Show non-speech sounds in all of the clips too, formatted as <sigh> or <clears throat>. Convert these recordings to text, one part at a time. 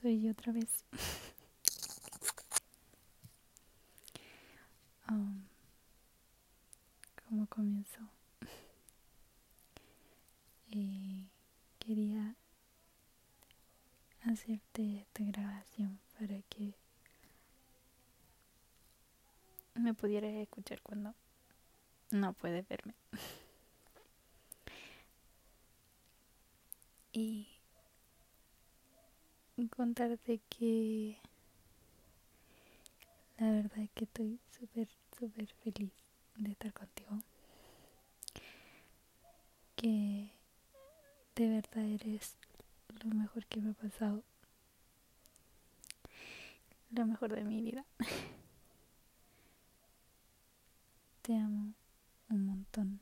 Soy yo otra vez. Um, ¿Cómo comenzó? Eh, quería hacerte esta grabación para que me pudieras escuchar cuando no puedes verme. Y contarte que la verdad es que estoy súper, súper feliz de estar contigo. Que de verdad eres lo mejor que me ha pasado. Lo mejor de mi vida. <laughs> Te amo un montón.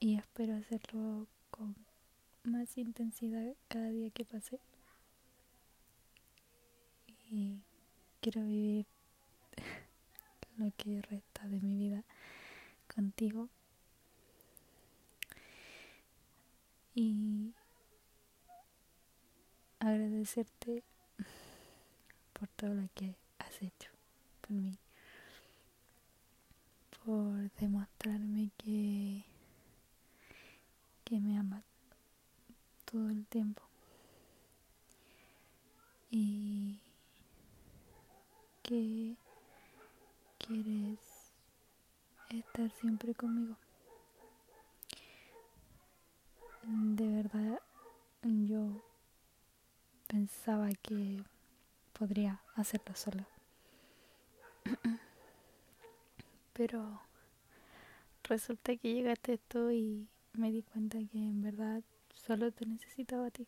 Y espero hacerlo con más intensidad cada día que pase. Y quiero vivir <laughs> lo que resta de mi vida contigo. Y agradecerte por todo lo que has hecho por mí. Por demostrarme que que me amas todo el tiempo y que quieres estar siempre conmigo. De verdad, yo pensaba que podría hacerlo sola. <clears throat> Pero resulta que llegaste esto y me di cuenta que en verdad solo te necesitaba a ti.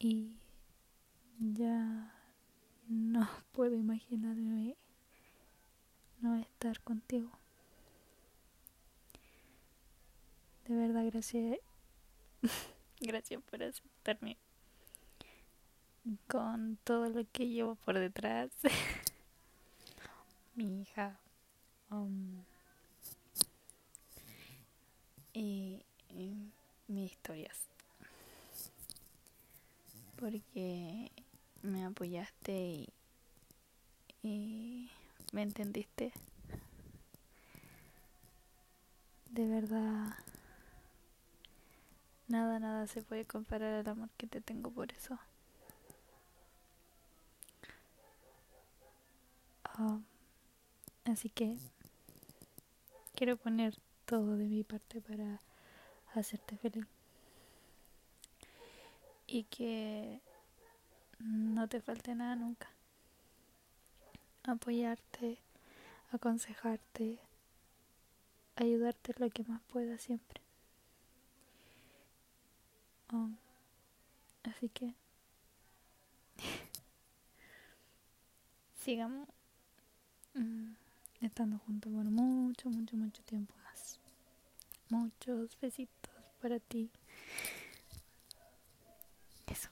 Y ya no <laughs> puedo imaginarme no estar contigo. De verdad, gracias. <laughs> gracias por aceptarme con todo lo que llevo por detrás. <laughs> Mi hija. Um, y, mis Porque me apoyaste y, me entendiste. De verdad, nada, nada se puede comparar al amor que te tengo por eso. Ah, así que quiero poner todo de mi parte para hacerte feliz. Y que no te falte nada nunca. Apoyarte, aconsejarte, ayudarte lo que más pueda siempre. Um, así que <laughs> sigamos mm, estando juntos por mucho, mucho, mucho tiempo más. Muchos besitos para ti. Eso.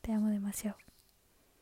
Te amo demasiado.